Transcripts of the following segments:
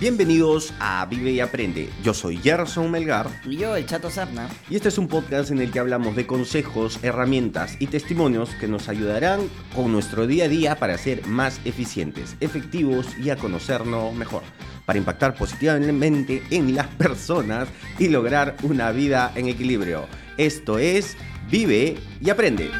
Bienvenidos a Vive y Aprende. Yo soy Gerson Melgar. Y yo, el Chato Sapna. Y este es un podcast en el que hablamos de consejos, herramientas y testimonios que nos ayudarán con nuestro día a día para ser más eficientes, efectivos y a conocernos mejor. Para impactar positivamente en las personas y lograr una vida en equilibrio. Esto es Vive y Aprende.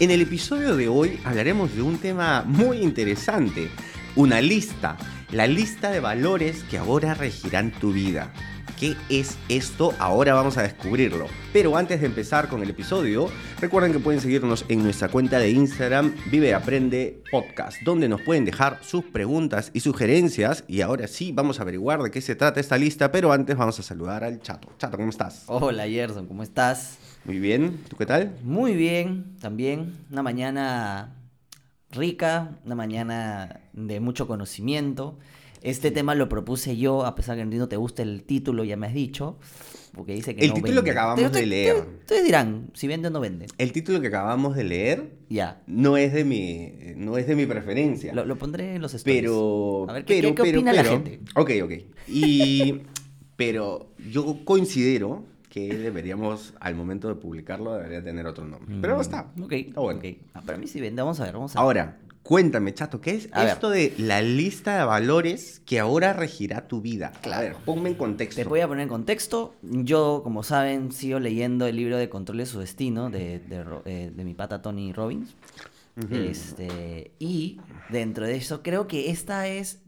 En el episodio de hoy hablaremos de un tema muy interesante, una lista, la lista de valores que ahora regirán tu vida. ¿Qué es esto? Ahora vamos a descubrirlo. Pero antes de empezar con el episodio, recuerden que pueden seguirnos en nuestra cuenta de Instagram Vive Aprende Podcast, donde nos pueden dejar sus preguntas y sugerencias. Y ahora sí, vamos a averiguar de qué se trata esta lista, pero antes vamos a saludar al Chato. Chato, ¿cómo estás? Hola Gerson, ¿cómo estás? Muy bien, ¿tú qué tal? Muy bien, también. Una mañana rica, una mañana de mucho conocimiento. Este tema lo propuse yo, a pesar que no te guste el título, ya me has dicho. Porque dice que el título que acabamos de leer. Ustedes dirán si vende o no vende. El título que acabamos de leer. Ya. No es de mi, no es de mi preferencia. Lo, pondré en los stories. Pero. A ver, ¿qué, pero, qué, opina la gente? Ok, ok. Y. pero yo considero que deberíamos, al momento de publicarlo, debería tener otro nombre. Pero no está. Ok. Está bueno. Okay. Para mí sí vende. Vamos a ver, vamos a ver. Ahora, Cuéntame, chato, ¿qué es esto de la lista de valores que ahora regirá tu vida? Claro. A ver, ponme en contexto. Te voy a poner en contexto. Yo, como saben, sigo leyendo el libro de Control de su Destino de, de, eh, mi pata Tony Robbins. este, y dentro de eso, creo que esta es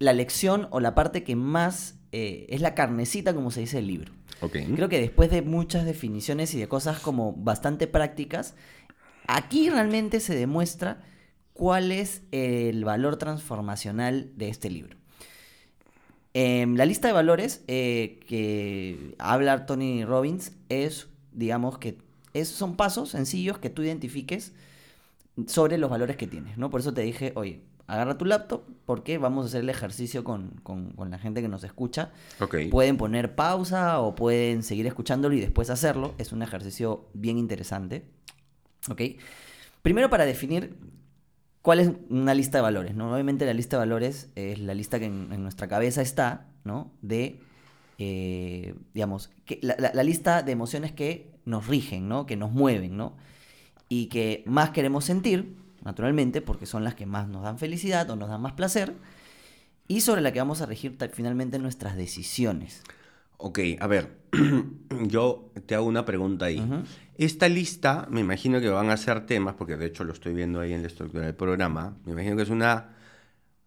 la lección o la parte que más eh, es la carnecita, como se dice el libro. Okay. Creo que después de muchas definiciones y de cosas como bastante prácticas, aquí realmente se demuestra cuál es el valor transformacional de este libro. Em, la lista de valores eh, que habla Tony Robbins es, digamos, que son pasos sencillos que tú identifiques sobre los valores que tienes, ¿no? Por eso te dije, oye, agarra tu laptop porque vamos a hacer el ejercicio con, la gente que nos escucha. Pueden poner pausa o pueden seguir escuchándolo y después hacerlo. Es un ejercicio bien interesante. ¿Ok? Primero para definir ¿Cuál es una lista de valores? ¿no? Obviamente la lista de valores es la lista que en, nuestra cabeza está, ¿no? De, eh, digamos, que la, lista de emociones que nos rigen, ¿no? Que nos mueven, ¿no? Y que más queremos sentir, naturalmente, porque son las que más nos dan felicidad o nos dan más placer, y sobre la que vamos a regir finalmente nuestras decisiones. Ok, a ver, yo te hago una pregunta ahí. Esta lista, me imagino que van a ser temas, porque de hecho lo estoy viendo ahí en la estructura del programa, me imagino que es una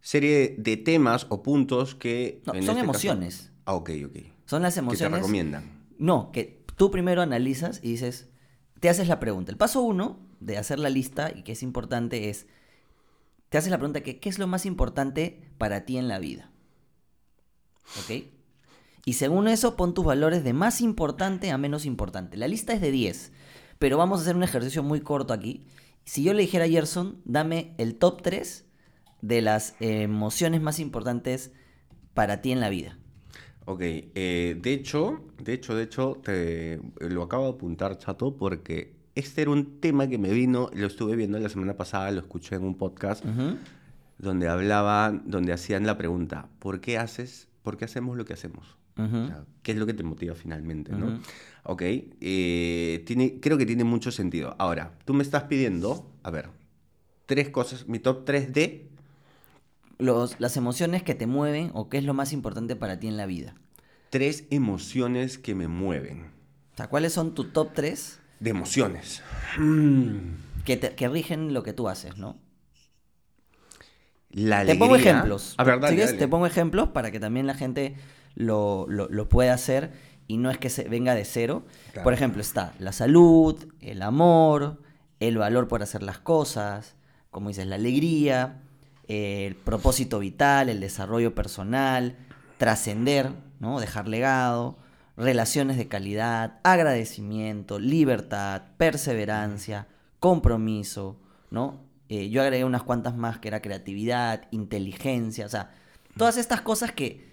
serie de temas o puntos que... No, son este emociones. Ah, ok, ok. Son las emociones... Que te recomiendan. No, que tú primero analizas y dices, te haces la pregunta. El paso uno de hacer la lista y que es importante es, te haces la pregunta que, ¿qué es lo más importante para ti en la vida? ¿Ok? Y según eso, pon tus valores de más importante a menos importante. La lista es de 10, pero vamos a hacer un ejercicio muy corto aquí. Si yo le dijera a Gerson, dame el top 3 de las emociones más importantes para ti en la vida. Ok, eh, de hecho, de hecho, de hecho, te lo acabo de apuntar, chato, porque este era un tema que me vino, lo estuve viendo la semana pasada, lo escuché en un podcast, donde hablaban, donde hacían la pregunta, ¿por qué haces, por qué hacemos lo que hacemos? ¿Qué es lo que te motiva finalmente? ¿no? Ok, eh, tiene, creo que tiene mucho sentido. Ahora, tú me estás pidiendo, a ver, tres cosas, mi top 3 de... Los, las emociones que te mueven o qué es lo más importante para ti en la vida. Tres emociones que me mueven. O sea, ¿cuáles son tu top 3? De emociones. Mm. Que, que rigen lo que tú haces, ¿no? La alegría. Te pongo ejemplos. A ver, dale, Te pongo ejemplos para que también la gente lo, lo, puede hacer y no es que se venga de cero. Por ejemplo, está la salud, el amor, el valor por hacer las cosas, como dices, la alegría, el propósito vital, el desarrollo personal, trascender, ¿no? dejar legado, relaciones de calidad, agradecimiento, libertad, perseverancia, compromiso, ¿no? Eh, yo agregué unas cuantas más que era creatividad, inteligencia, o sea, todas estas cosas que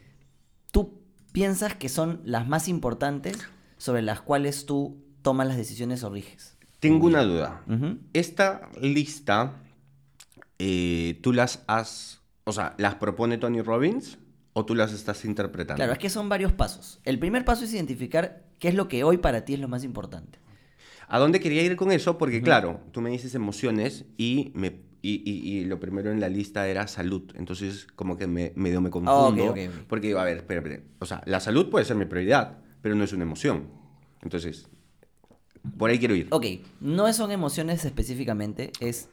tú piensas que son las más importantes sobre las cuales tú tomas las decisiones o riges? Tengo una duda. Esta lista, eh, ¿tú las has, o sea, las propone Tony Robbins o tú las estás interpretando? Claro, es que son varios pasos. El primer paso es identificar qué es lo que hoy para ti es lo más importante. ¿A dónde quería ir con eso? Porque, claro, tú me dices emociones y, me, y, y- y lo primero en la lista era salud. Entonces, como que me, medio me confundo. ok, ok. Porque digo, a ver, espera, espera. O sea, la salud puede ser mi prioridad, pero no es una emoción. Entonces, por ahí quiero ir. Ok, no son emociones específicamente, es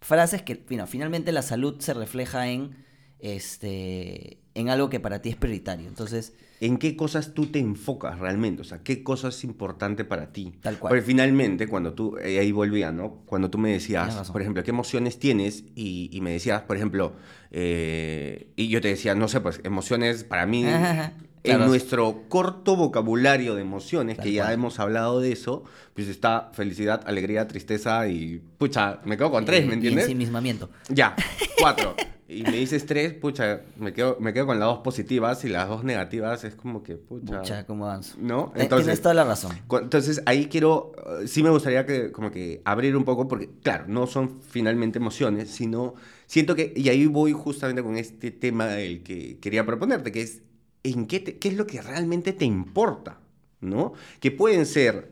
frases que, bueno, finalmente la salud se refleja en, este, en algo que para ti es prioritario. Entonces, ¿En qué cosas tú te enfocas realmente? O sea, ¿qué cosa es importante para ti? Tal cual. Porque finalmente, cuando tú, eh, ahí volvía, ¿no? Cuando tú me decías, por ejemplo, ¿qué emociones tienes? Y, y me decías, por ejemplo, eh, y yo te decía, no sé, pues emociones para mí, Ajá, en claro. nuestro corto vocabulario de emociones, Tal que ya cual. hemos hablado de eso, pues está felicidad, alegría, tristeza y, pucha, me quedo con tres, ¿me y entiendes? ensimismamiento. Ya, cuatro. y me dices tres, pucha, me quedo, me quedo con las dos positivas y las dos negativas es como que, pucha. Pucha, ¿cómo avanzo? ¿No? Eh, Entonces, Tienes toda la razón. entonces ahí quiero, eh, sí me gustaría que como que abrir un poco, porque claro, no son finalmente emociones, sino siento que, y ahí voy justamente con este tema del que quería proponerte, que es, ¿en qué, te- qué es lo que realmente te importa? ¿No? Que pueden ser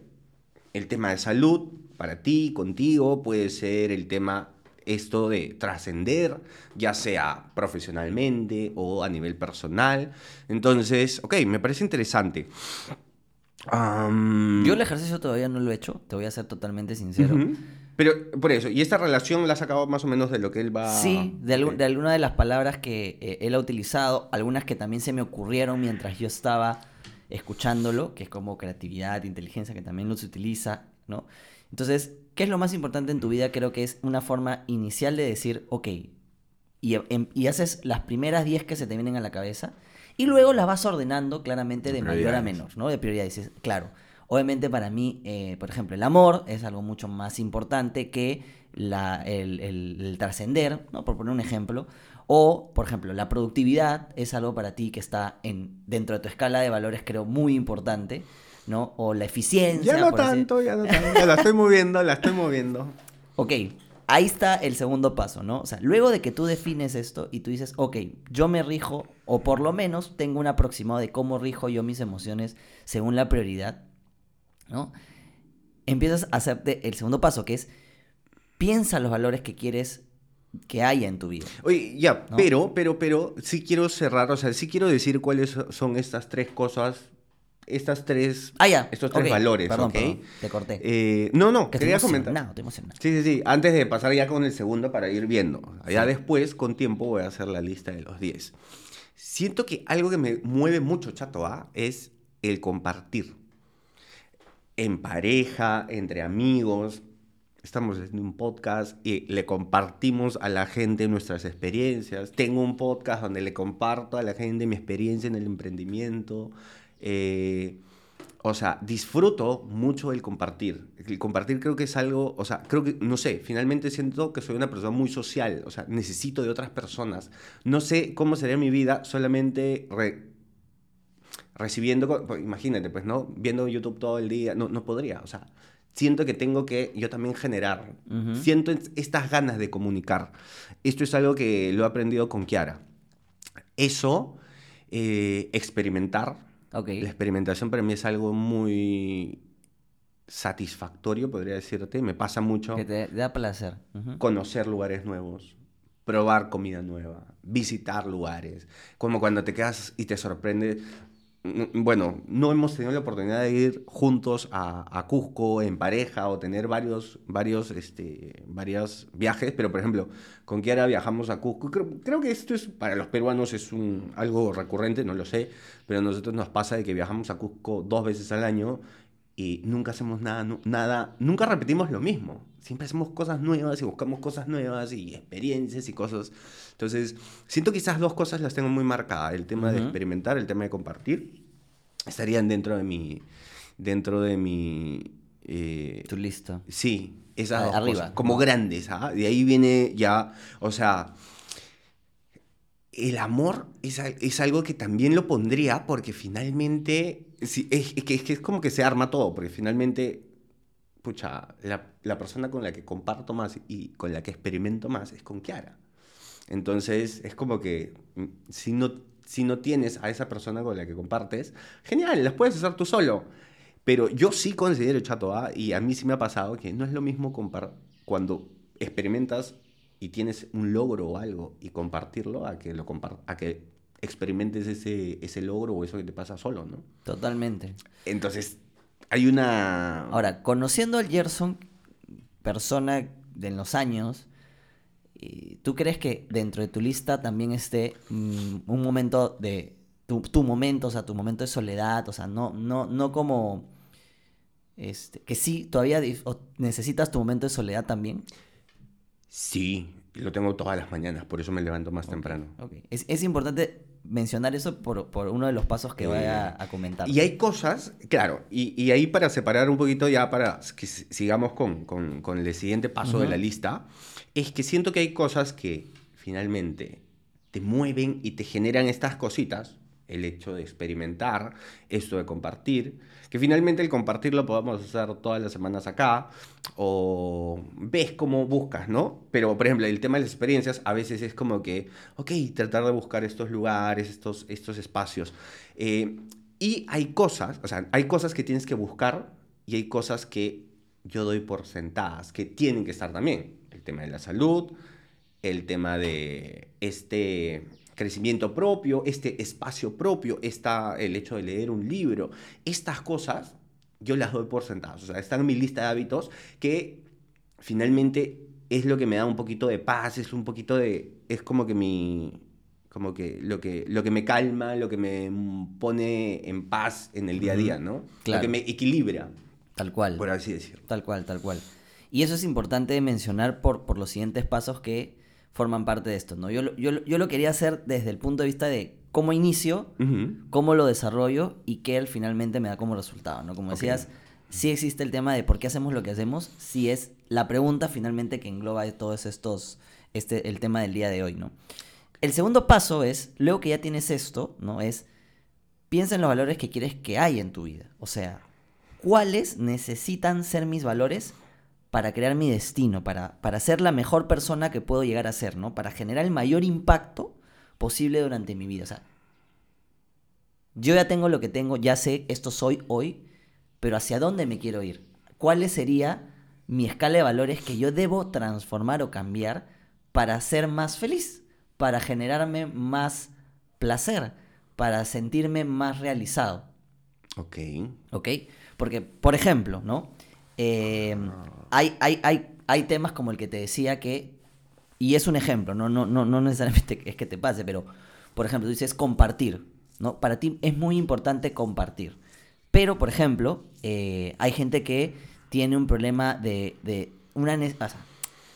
el tema de salud para ti, contigo, puede ser el tema esto de trascender, ya sea profesionalmente o a nivel personal. Entonces, ok, me parece interesante. Yo el ejercicio todavía no lo he hecho, te voy a ser totalmente sincero. Pero por eso, y esta relación la has sacado más o menos de lo que él va... Sí, de, de alguna de las palabras que eh, él ha utilizado, algunas que también se me ocurrieron mientras yo estaba escuchándolo, que es como creatividad, inteligencia, que también los utiliza, ¿no? Entonces, ¿qué es lo más importante en tu vida? Creo que es una forma inicial de decir, ok, y, em- y haces las primeras 10 que se te vienen a la cabeza, y luego las vas ordenando claramente De mayor a menor, ¿no? De prioridades. Dices, Claro, obviamente para mí, eh, por ejemplo, el amor es algo mucho más importante que la, el, el- el trascender, ¿no? Por poner un ejemplo. O, por ejemplo, la productividad es algo para ti que está en, dentro de tu escala de valores, creo, muy importante, ¿no? O la eficiencia. Ya no así- tanto, ya no tanto. La estoy moviendo, la estoy moviendo. Ok, ahí está el segundo paso, ¿no? O sea, luego de que tú defines esto y tú dices, ok, yo me rijo, o por lo menos tengo un aproximado de cómo rijo yo mis emociones según la prioridad, ¿no? Empiezas a hacerte el segundo paso, que es piensa los valores que quieres que haya en tu vida. Oye, ya, ¿No? pero, pero, pero, sí quiero cerrar, o sea, sí quiero decir cuáles son estas tres cosas, estas tres, Ah, ya. estos tres valores, Perdón, ¿ok? perdón, te corté. Eh, no, no, que quería comentar. emocionado. Sí, sí, sí. Antes de pasar ya con el segundo para ir viendo. Ya después, con tiempo, voy a hacer la lista de los 10. Siento que algo que me mueve mucho, chato, ¿ah? es el compartir. En pareja, entre amigos. Estamos en un podcast y le compartimos a la gente nuestras experiencias. Tengo un podcast donde le comparto a la gente mi experiencia en el emprendimiento. Eh, o sea, disfruto mucho el compartir. El compartir creo que es algo, o sea, creo que, no sé, finalmente siento que soy una persona muy social, o sea, necesito de otras personas. No sé cómo sería mi vida solamente re- recibiendo, pues, imagínate, pues, ¿no? Viendo YouTube todo el día, no, no podría, o sea, siento que tengo que yo también generar, siento es- estas ganas de comunicar. Esto es algo que lo he aprendido con Kiara. Eso, eh, experimentar, la experimentación para mí es algo muy satisfactorio, podría decirte. Me pasa mucho Que te da placer. Conocer lugares nuevos, probar comida nueva, visitar lugares, como cuando te quedas y te sorprende. Mm, Bueno, no hemos tenido la oportunidad de ir juntos a, a Cusco en pareja o tener varios, varios, este, varios viajes, pero por ejemplo, con Kiara viajamos a Cusco. Creo, creo que esto es, para los peruanos es un, algo recurrente, no lo sé, pero a nosotros nos pasa de que viajamos a Cusco dos veces al año y nunca hacemos nada, nada, nunca repetimos lo mismo. Siempre hacemos cosas nuevas y buscamos cosas nuevas y experiencias y cosas. Entonces, siento que esas dos cosas las tengo muy marcadas. El tema de Ujú. experimentar, el tema de compartir, estarían dentro de mi, dentro de mi, eh, Tú listo. sí, esas Ah, dos arriba, cosas, como grandes, ¿ah? De ahí viene ya, o sea, el amor es, es algo que también lo pondría porque finalmente, sí, es, es que, es que es como que se arma todo, porque finalmente pucha, la, la persona con la que comparto más y con la que experimento más es con Kiara. Entonces, es como que mm, si no, si no tienes a esa persona con la que compartes, genial, las puedes hacer tú solo. Pero yo sí considero, chato, ¿ah? y a mí sí me ha pasado que no es lo mismo cuando experimentas y tienes un logro o algo y compartirlo a que lo a que experimentes ese, ese logro o eso que te pasa solo, ¿no? Totalmente. Entonces, hay una... Ahora, conociendo al Gerson, persona de los años, eh, ¿tú crees que dentro de tu lista también esté mm, un momento de... Tu, tu, momento, o sea, tu momento de soledad, o sea, no, no, no como... Este, que sí, todavía necesitas tu momento de soledad también. Sí, lo tengo todas las mañanas, por eso me levanto más temprano. Okay. Es, es, importante mencionar eso por, por, uno de los pasos que voy a, eh, a, comentar. Y hay cosas, claro, y, y, ahí para separar un poquito ya, para que sigamos con, con, con el siguiente paso uh -huh. de la lista, es que siento que hay cosas que finalmente te mueven y te generan estas cositas, el hecho de experimentar, esto de compartir, que finalmente el compartir lo podemos hacer todas las semanas acá, o ves cómo buscas, ¿no? Pero, por ejemplo, el tema de las experiencias a veces es como que, ok, tratar de buscar estos lugares, estos, estos espacios. Eh, y hay cosas, o sea, hay cosas que tienes que buscar y hay cosas que yo doy por sentadas, que tienen que estar también. El tema de la salud, el tema de este crecimiento propio, este espacio propio, está el hecho de leer un libro, estas cosas yo las doy por sentadas, o sea, están en mi lista de hábitos que finalmente es lo que me da un poquito de paz, es un poquito de, es como que mi, como que lo que, lo que me calma, lo que me pone en paz en el día a día, ¿no? Claro. Lo que me equilibra. Tal cual. Por así decirlo. Tal cual, tal cual. Y eso es importante mencionar por, por los siguientes pasos que forman parte de esto, ¿no? Yo, yo, yo lo quería hacer desde el punto de vista de cómo inicio, uh -huh. cómo lo desarrollo y qué él finalmente me da como resultado, ¿no? Como decías, okay. sí existe el tema de por qué hacemos lo que hacemos, sí es la pregunta finalmente que engloba todos estos, este, el tema del día de hoy, ¿no? El segundo paso es, luego que ya tienes esto, ¿no? Es, piensa en los valores que quieres que haya en tu vida. O sea, ¿cuáles necesitan ser mis valores para crear mi destino, para, para ser la mejor persona que puedo llegar a ser, ¿no? Para generar el mayor impacto posible durante mi vida. O sea, yo ya tengo lo que tengo, ya sé, esto soy hoy, pero ¿hacia dónde me quiero ir? ¿Cuál sería mi escala de valores que yo debo transformar o cambiar para ser más feliz? Para generarme más placer, para sentirme más realizado. Ok. Ok. Porque, por ejemplo, ¿no? Eh, hay, hay, hay, hay temas como el que te decía que, y es un ejemplo, no, no, no, no necesariamente es que te pase, pero, por ejemplo, tú dices compartir, ¿no? Para ti es muy importante compartir. Pero, por ejemplo, eh, hay gente que tiene un problema de, de una... O sea,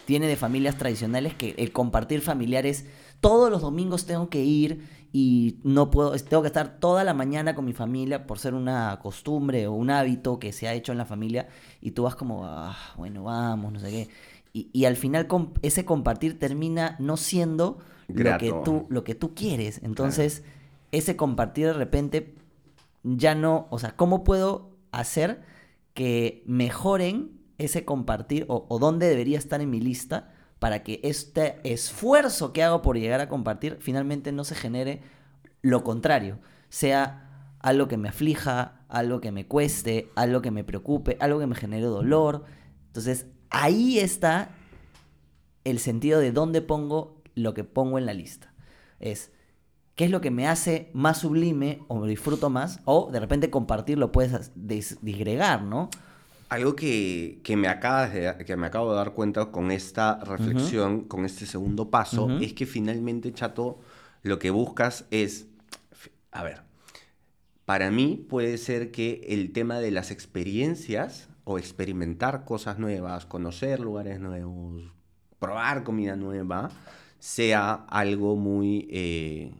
tiene de familias tradicionales que el compartir familiares, todos los domingos tengo que ir y no puedo, tengo que estar toda la mañana con mi familia por ser una costumbre o un hábito que se ha hecho en la familia y tú vas como, ah, bueno, vamos, no sé qué. Y, y al final ese compartir termina no siendo lo que, tú, lo que tú quieres. Entonces, claro. ese compartir de repente ya no, o sea, ¿cómo puedo hacer que mejoren ese compartir o, o dónde debería estar en mi lista? Para que este esfuerzo que hago por llegar a compartir finalmente no se genere lo contrario, sea algo que me aflija, algo que me cueste, algo que me preocupe, algo que me genere dolor. Entonces, ahí está el sentido de dónde pongo lo que pongo en la lista. Es qué es lo que me hace más sublime o me disfruto más, o de repente compartir lo puedes disgregar, ¿no? Algo que, que, me acabas de, que me acabo de dar cuenta con esta reflexión, uh -huh. con este segundo paso, uh -huh. es que finalmente, chato, lo que buscas es, a ver, para mí puede ser que el tema de las experiencias o experimentar cosas nuevas, conocer lugares nuevos, probar comida nueva, sea algo muy, eh,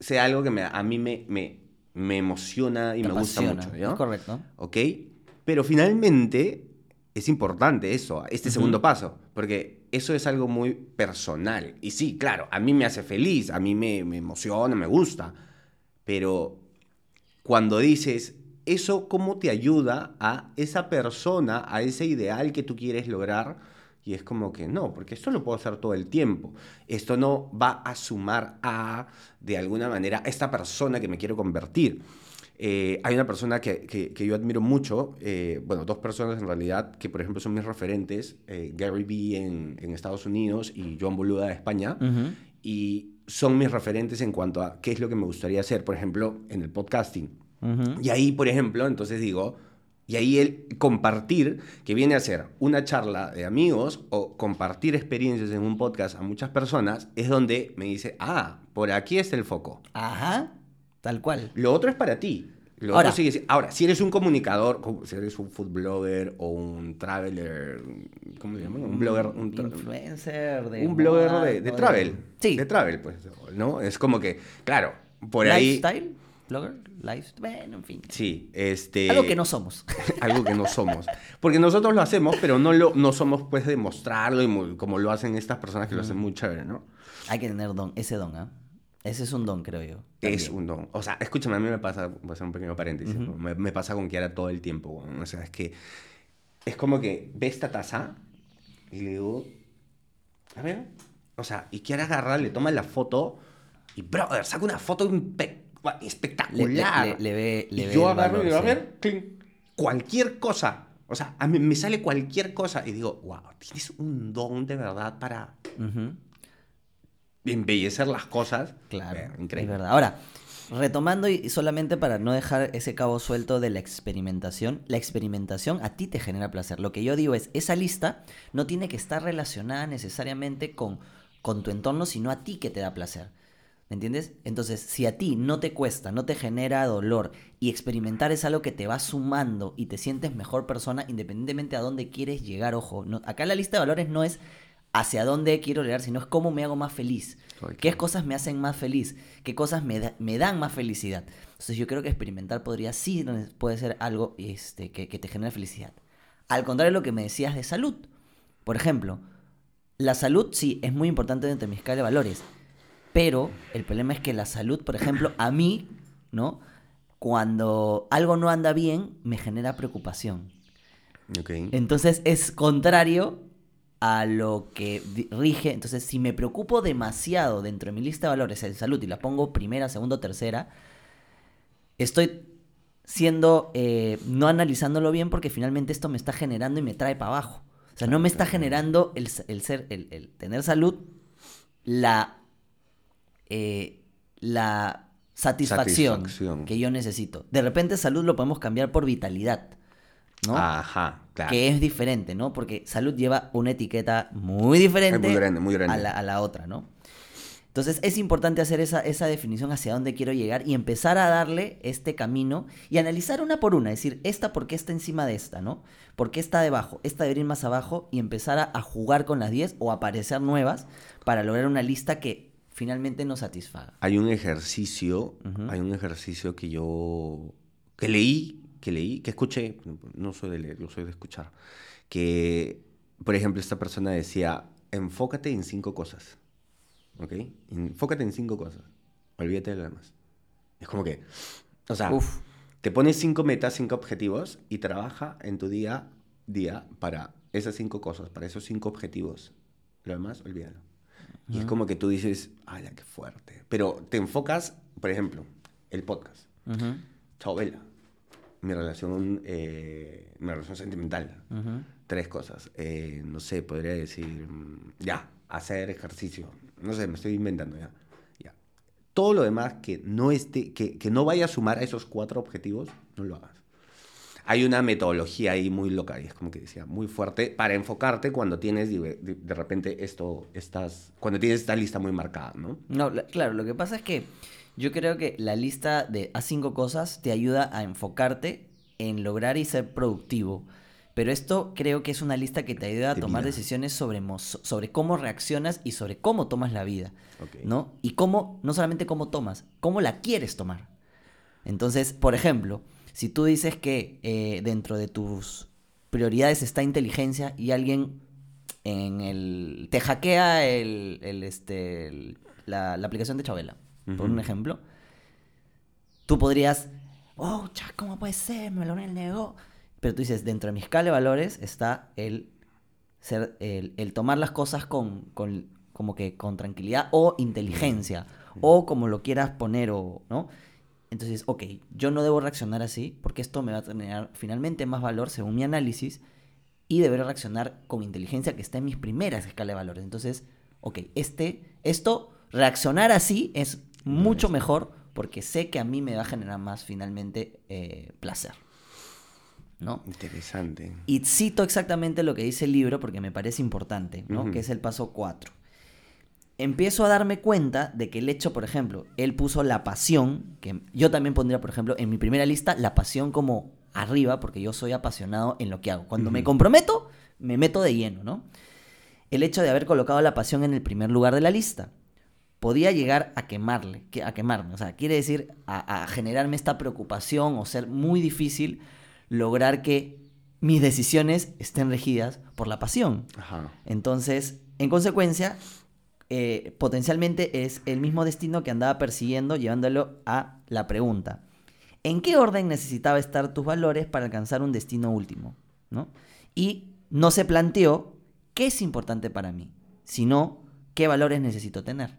sea algo que me, a mí me, me, me emociona y Te me apasiona, gusta mucho. ¿no? Es correcto. ¿Ok? Pero finalmente es importante eso, este uh -huh. segundo paso, porque eso es algo muy personal. Y sí, claro, a mí me hace feliz, a mí me, me emociona, me gusta, pero cuando dices, eso cómo te ayuda a esa persona, a ese ideal que tú quieres lograr. Y es como que no, porque esto lo puedo hacer todo el tiempo. Esto no va a sumar a, de alguna manera, esta persona que me quiero convertir. Eh, hay una persona que, que, que yo admiro mucho, eh, bueno, dos personas en realidad, que por ejemplo son mis referentes, eh, Gary Vee en, en, Estados Unidos y Joan Boluda de España, uh -huh. y son mis referentes en cuanto a qué es lo que me gustaría hacer, por ejemplo, en el podcasting. Uh -huh. Y ahí, por ejemplo, entonces digo, y ahí el compartir, que viene a ser una charla de amigos o compartir experiencias en un podcast a muchas personas, es donde me dice, ah, por aquí está el foco. Ajá. Tal cual. Lo otro es para ti. Lo Ahora, otro sigue, ahora, si eres un comunicador, si eres un food blogger o un traveler, ¿cómo se llama? Un blogger, un influencer de un blogger de, de travel, Sí. de travel, pues, ¿no? Es como que, claro, por Lifestyle, blogger, lifestyle, bueno, en fin. Sí, este. Algo que no somos. algo que no somos, porque nosotros lo hacemos, pero no lo, no somos pues de mostrarlo y muy- como lo hacen estas personas que lo hacen muy chévere, ¿no? Hay que tener don, ese don, ¿ah? Ese es un don, creo yo. Es también. un don. O sea, escúchame, a mí me pasa, voy a hacer un pequeño paréntesis, ¿no? me, me pasa con Kiara todo el tiempo. weón. O sea, es que es como que ve esta taza y le digo, a ver, o sea, y Kiara agarra, le toma la foto y, brother, saca una foto impe- Le, le- espectacular. le- le ve, le y ve yo agarro y digo, a ver, clink, cualquier cosa. O sea, a mí me sale cualquier cosa y digo, wow, tienes un don de verdad para Ujú, embellecer las cosas. Claro, Eh, es increíble. verdad. Ahora, retomando y solamente para no dejar ese cabo suelto de la experimentación, la experimentación a ti te genera placer. Lo que yo digo es, esa lista no tiene que estar relacionada necesariamente con, con tu entorno, sino a ti que te da placer. ¿Me entiendes? Entonces, si a ti no te cuesta, no te genera dolor y experimentar es algo que te va sumando y te sientes mejor persona independientemente a dónde quieres llegar, ojo, no, acá la lista de valores no es hacia dónde quiero llegar, sino es cómo me hago más feliz. Ay, ¿Qué cosas me hacen más feliz? ¿Qué cosas me, da- me dan más felicidad? Entonces yo creo que experimentar podría sí puede ser algo este, que, que te genere felicidad. Al contrario de lo que me decías de salud. Por ejemplo, la salud sí es muy importante dentro de mi escala de valores. Pero el problema es que la salud, por ejemplo, a mí, ¿no? Cuando algo no anda bien, me genera preocupación. Entonces es contrario a lo que rige. Entonces, si me preocupo demasiado dentro de mi lista de valores en salud y la pongo primera, segunda, tercera, estoy siendo, eh, no analizándolo bien porque finalmente esto me está generando y me trae para abajo. O sea, no me está generando el, el ser, el, el tener salud, la, eh, la satisfacción, Satisfacción. que yo necesito. De repente salud lo podemos cambiar por vitalidad, ¿no? Ajá, claro. que es diferente, ¿no? Porque salud lleva una etiqueta muy diferente Es muy grande, muy grande. A, la, a la otra, ¿no? Entonces es importante hacer esa, esa definición hacia dónde quiero llegar y empezar a darle este camino y analizar una por una, decir, esta por qué está encima de esta, ¿no? ¿Por qué está debajo? Esta debería ir más abajo y empezar a, a jugar con las 10 o aparecer nuevas para lograr una lista que finalmente nos satisfaga. Hay un ejercicio, hay un ejercicio que yo, que leí, que leí, que escuché, no soy de leer, yo soy de escuchar, que, por ejemplo, esta persona decía, enfócate en cinco cosas, ¿ok? Enfócate en cinco cosas, olvídate de lo demás. Es como que, o sea, Uf. te pones cinco metas, cinco objetivos y trabaja en tu día día para esas cinco cosas, para esos cinco objetivos. Lo demás, olvídalo. Y es como que tú dices, ¡ay, qué fuerte! Pero te enfocas, por ejemplo, el podcast. Chao, Vela. Mi relación, eh, mi relación sentimental. Tres cosas. Eh, no sé, podría decir, mm, ya, hacer ejercicio. No sé, me estoy inventando ya. ya. Todo lo demás que no, esté, que, que no vaya a sumar a esos cuatro objetivos, no lo hagas. Hay una metodología ahí muy loca, y es como que decía, muy fuerte, para enfocarte cuando tienes de, de- de repente esto, estás, cuando tienes esta lista muy marcada, ¿no? No, la- claro, lo que pasa es que yo creo que la lista de a cinco cosas te ayuda a enfocarte en lograr y ser productivo. Pero esto creo que es una lista que te ayuda a De tomar vida. decisiones sobre, sobre cómo reaccionas y sobre cómo tomas la vida. ¿No? Y cómo, no solamente cómo tomas, cómo la quieres tomar. Entonces, por ejemplo, si tú dices que eh, dentro de tus prioridades está inteligencia y alguien en el te hackea el, el, este el- la, la aplicación de Chabela, por un ejemplo, tú podrías oh, cha, ¿cómo puede ser? Me lo negó. Pero tú dices, dentro de mi escala de valores está el, ser, el, el tomar las cosas con, con, como que con tranquilidad o inteligencia, o como lo quieras poner, o, ¿no? Entonces, ok, yo no debo reaccionar así, porque esto me va a tener finalmente más valor según mi análisis, y deberé reaccionar con inteligencia que está en mis primeras escalas de valores. Entonces, ok, este, esto, reaccionar así es mucho mejor porque sé que a mí me va a generar más finalmente eh, placer. ¿no? Interesante. Y cito exactamente lo que dice el libro porque me parece importante, ¿no? Que es el paso 4. Empiezo a darme cuenta de que el hecho, por ejemplo, él puso la pasión, que yo también pondría, por ejemplo, en mi primera lista, la pasión como arriba, porque yo soy apasionado en lo que hago. Cuando me comprometo, me meto de lleno, ¿no? El hecho de haber colocado la pasión en el primer lugar de la lista podía llegar a quemarle, a quemarme. O sea, quiere decir a, generarme esta preocupación o ser muy difícil lograr que mis decisiones estén regidas por la pasión. Entonces, en consecuencia, eh, potencialmente es el mismo destino que andaba persiguiendo, llevándolo a la pregunta. ¿En qué orden necesitaba estar tus valores para alcanzar un destino último? ¿no? Y no se planteó qué es importante para mí, sino qué valores necesito tener.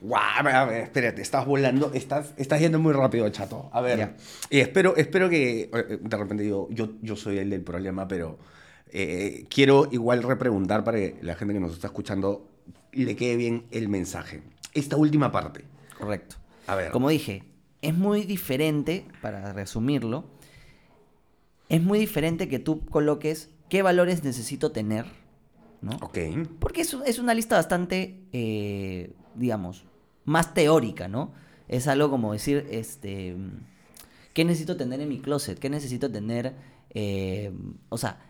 Guau, espérate, estás volando, estás, estás yendo muy rápido, chato. A ver, y espero, espero que, eh, de repente digo, yo, yo soy el del problema, pero eh, quiero igual repreguntar para que la gente que nos está escuchando le quede bien el mensaje. Esta última parte. Correcto. A ver. Como dije, es muy diferente, para resumirlo, es muy diferente que tú coloques qué valores necesito tener, ¿no? Ok. Porque es, es una lista bastante eh, digamos, más teórica, ¿no? Es algo como decir, este, ¿qué necesito tener en mi closet? ¿Qué necesito tener, eh, o sea,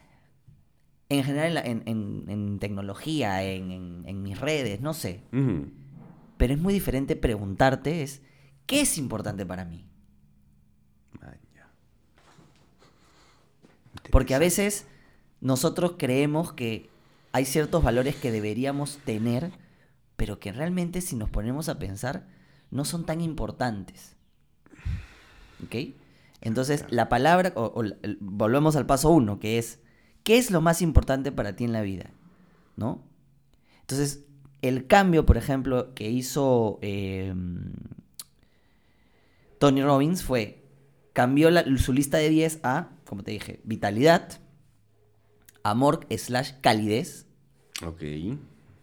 en general en, tecnología, en, mis redes, no sé. Pero es muy diferente preguntarte es, ¿qué es importante para mí? Porque a veces nosotros creemos que hay ciertos valores que deberíamos tener pero que realmente si nos ponemos a pensar no son tan importantes. ¿Ok? Entonces, la palabra, o, volvemos al paso uno, que es, ¿qué es lo más importante para ti en la vida? ¿No? Entonces, el cambio, por ejemplo, que hizo em, Tony Robbins fue, cambió su lista de 10 a, como te dije, vitalidad, amor slash calidez. Ok.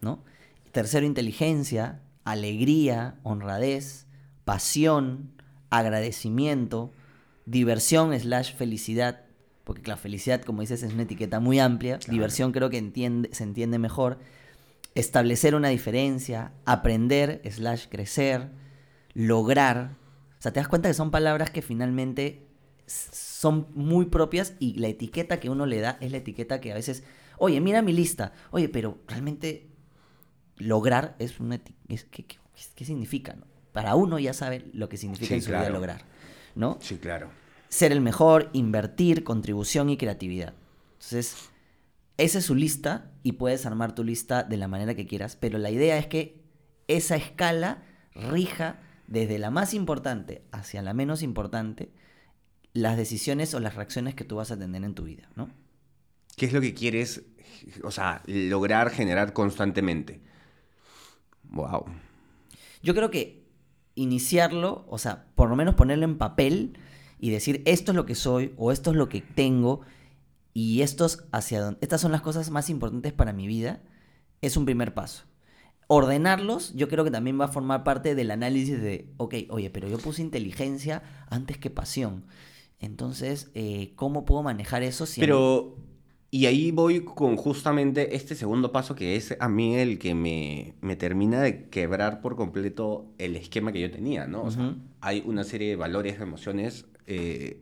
¿No? Tercero, inteligencia, alegría, honradez, pasión, agradecimiento, diversión slash felicidad, porque la felicidad, como dices, es una etiqueta muy amplia. Diversión creo que entiende, se entiende mejor. Establecer una diferencia, aprender slash crecer, lograr. O sea, te das cuenta que son palabras que finalmente son muy propias y la etiqueta que uno le da es la etiqueta que a veces, oye, mira mi lista, oye, pero realmente lograr es una... Es, ¿qué, qué, significa? No? Para uno ya sabe lo que significa en su vida lograr, ¿no? Sí, claro. Ser el mejor, invertir, contribución y creatividad. Entonces, esa es su lista y puedes armar tu lista de la manera que quieras, pero la idea es que esa escala rija desde la más importante hacia la menos importante las decisiones o las reacciones que tú vas a tener en tu vida, ¿no? ¿Qué es lo que quieres, o sea, lograr generar constantemente? Wow. Yo creo que iniciarlo, o sea, por lo menos ponerlo en papel y decir esto es lo que soy o esto es lo que tengo y estos hacia dónde, estas son las cosas más importantes para mi vida, es un primer paso. Ordenarlos, yo creo que también va a formar parte del análisis de, ok, oye, pero yo puse inteligencia antes que pasión. Entonces, eh, ¿cómo puedo manejar eso? Si pero y ahí voy con justamente este segundo paso que es a mí el que me, me termina de quebrar por completo el esquema que yo tenía, ¿no? O sea, hay una serie de valores, de emociones eh,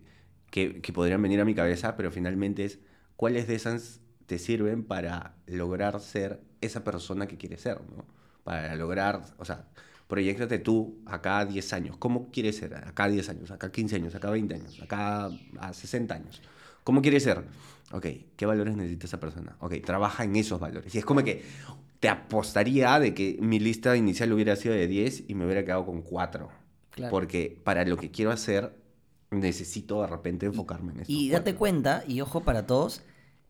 que, que, podrían venir a mi cabeza, pero finalmente es cuáles de esas te sirven para lograr ser esa persona que quieres ser, ¿no? Para lograr, o sea, proyectate tú acá a 10 años. ¿Cómo quieres ser? Acá a 10 años, acá a 15 años, acá a 20 años, acá a 60 años. ¿Cómo quieres ser? Ok, ¿qué valores necesita esa persona? Ok, trabaja en esos valores. Y es como que te apostaría de que mi lista inicial hubiera sido de 10 y me hubiera quedado con 4. Porque para lo que quiero hacer, necesito de repente enfocarme en esto. Y date cuenta, y ojo para todos,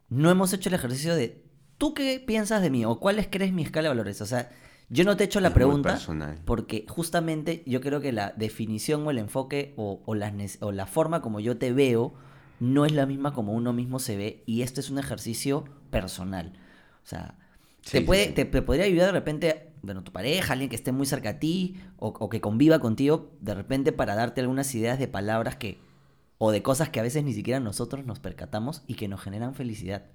no hemos hecho el ejercicio de ¿tú qué piensas de mí? o cuáles crees mi escala de valores. O sea, yo no te he hecho la Es pregunta porque justamente yo creo que la definición o el enfoque o, o las o la forma como yo te veo no es la misma como uno mismo se ve y este es un ejercicio personal. O sea, Sí, te, puede, sí. Te, te podría ayudar de repente, bueno, tu pareja, alguien que esté muy cerca a ti o, o que conviva contigo, de repente para darte algunas ideas de palabras que, o de cosas que a veces ni siquiera nosotros nos percatamos y que nos generan felicidad,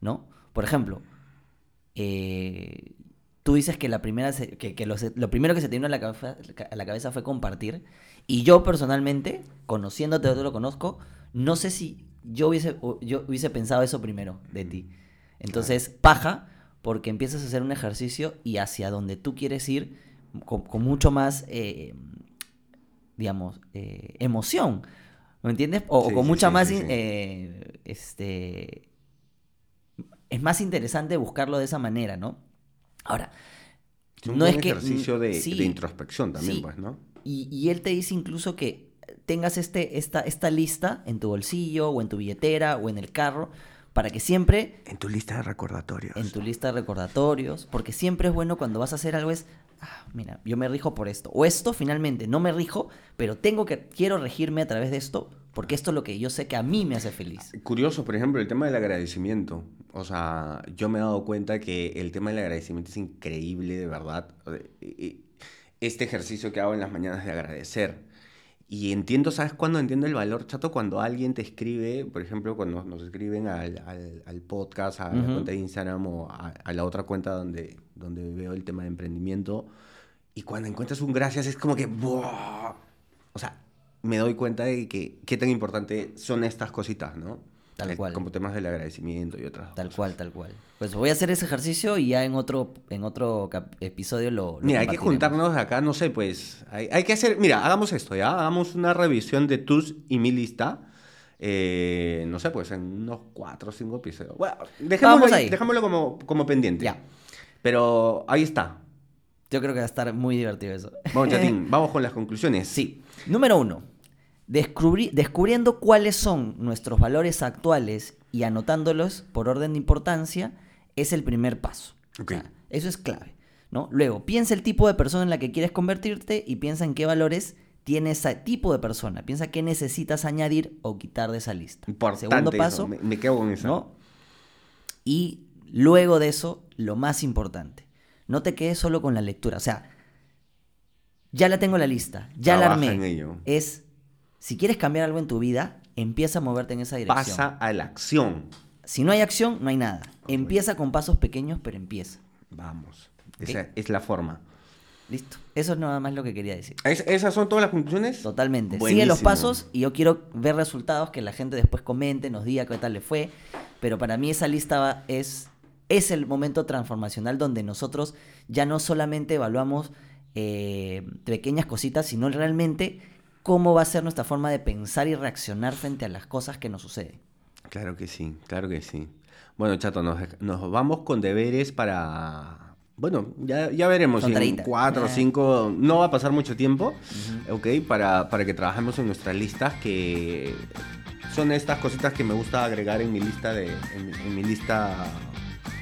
¿no? Por ejemplo, eh, tú dices que la primera se- que, que lo, lo primero que se te vino a la, cabeza, a la cabeza fue compartir y yo personalmente conociéndote yo te lo conozco no sé si yo hubiese yo hubiese pensado eso primero de ti entonces paja porque empiezas a hacer un ejercicio y hacia donde tú quieres ir con, con mucho más eh, digamos eh, emoción ¿me entiendes? o, con sí, mucha sí, más eh, este es más interesante buscarlo de esa manera, ¿no? Ahora, un no es que ejercicio de, de introspección también, pues, ¿no? Y, y él te dice incluso que tengas este, esta, esta lista en tu bolsillo o en tu billetera o en el carro para que siempre En tu lista de recordatorios. en tu lista de recordatorios, porque siempre es bueno cuando vas a hacer algo es, ah, mira, yo me rijo por esto, o esto finalmente no me rijo, pero tengo que, quiero regirme a través de esto, porque esto es lo que yo sé que a mí me hace feliz. Curioso, por ejemplo, el tema del agradecimiento. O sea, yo me he dado cuenta que el tema del agradecimiento es increíble, de verdad. Este ejercicio que hago en las mañanas de agradecer. Y entiendo, ¿sabes cuándo entiendo el valor, chato? Cuando alguien te escribe, por ejemplo, cuando nos escriben al, al- al podcast, a la cuenta de Instagram o a, a la otra cuenta donde, donde veo el tema de emprendimiento. Y cuando encuentras un gracias es como que... ¡buah! O sea, me doy cuenta de que qué tan importante son estas cositas, ¿no? Tal cual. Como temas del agradecimiento y otras Tal cosas. cual, tal cual. Pues voy a hacer ese ejercicio y ya en otro, en otro episodio lo, lo Mira, hay que juntarnos acá, no sé, pues. Hay, hay que hacer. Mira, hagamos esto, ¿ya? Hagamos una revisión de tus y mi lista. eh, no sé, pues en unos cuatro o cinco episodios. Bueno, dejémoslo, ahí. dejémoslo como, como pendiente. Ya. Pero ahí está. Yo creo que va a estar muy divertido eso. Vamos, Chatín, vamos con las conclusiones. Sí. Número uno. Descubri- descubriendo cuáles son nuestros valores actuales y anotándolos por orden de importancia es el primer paso. O sea, eso es clave. ¿no? Luego, piensa el tipo de persona en la que quieres convertirte y piensa en qué valores tiene ese tipo de persona. Piensa qué necesitas añadir o quitar de esa lista. Importante Segundo eso, paso, Me, me quedo con eso. ¿no? Y luego de eso, lo más importante, no te quedes solo con la lectura. O sea, ya la tengo la lista, ya la armé. en ello. Es, si quieres cambiar algo en tu vida, empieza a moverte en esa dirección. Pasa a la acción. Si no hay acción, no hay nada. Empieza con pasos pequeños, pero empieza. Vamos. Esa es la forma. Listo. Eso es nada más lo que quería decir. ¿Es- ¿Esas son todas las conclusiones? Totalmente. Sigue los pasos y yo quiero ver resultados que la gente después comente, nos diga qué tal le fue. Pero para mí esa lista va- es, es el momento transformacional donde nosotros ya no solamente evaluamos eh, pequeñas cositas, sino realmente cómo va a ser nuestra forma de pensar y reaccionar frente a las cosas que nos suceden. Claro que sí, claro que sí. Bueno, chato, nos, nos vamos con deberes para... Bueno, ya, ya veremos Son en 30. cuatro o Ah. cinco... No va a pasar mucho tiempo, ¿ok? Para, para que trabajemos en nuestras listas que... Son estas cositas que me gusta agregar en mi lista de, en, en mi lista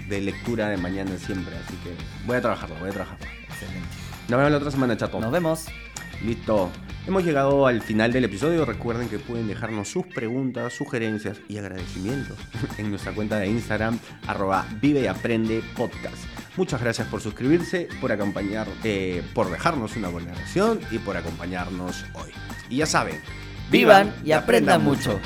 de lectura de mañana siempre. Así que voy a trabajarlo, voy a trabajarlo. Excelente. Nos vemos la otra semana, chato. Nos vemos. Listo. Hemos llegado al final del episodio. Recuerden que pueden dejarnos sus preguntas, sugerencias y agradecimientos en nuestra cuenta de Instagram, arroba vive y aprende podcast. Muchas gracias por suscribirse, por acompañar, eh, por dejarnos una buena reacción y por acompañarnos hoy. Y ya saben, Vivan y aprendan mucho.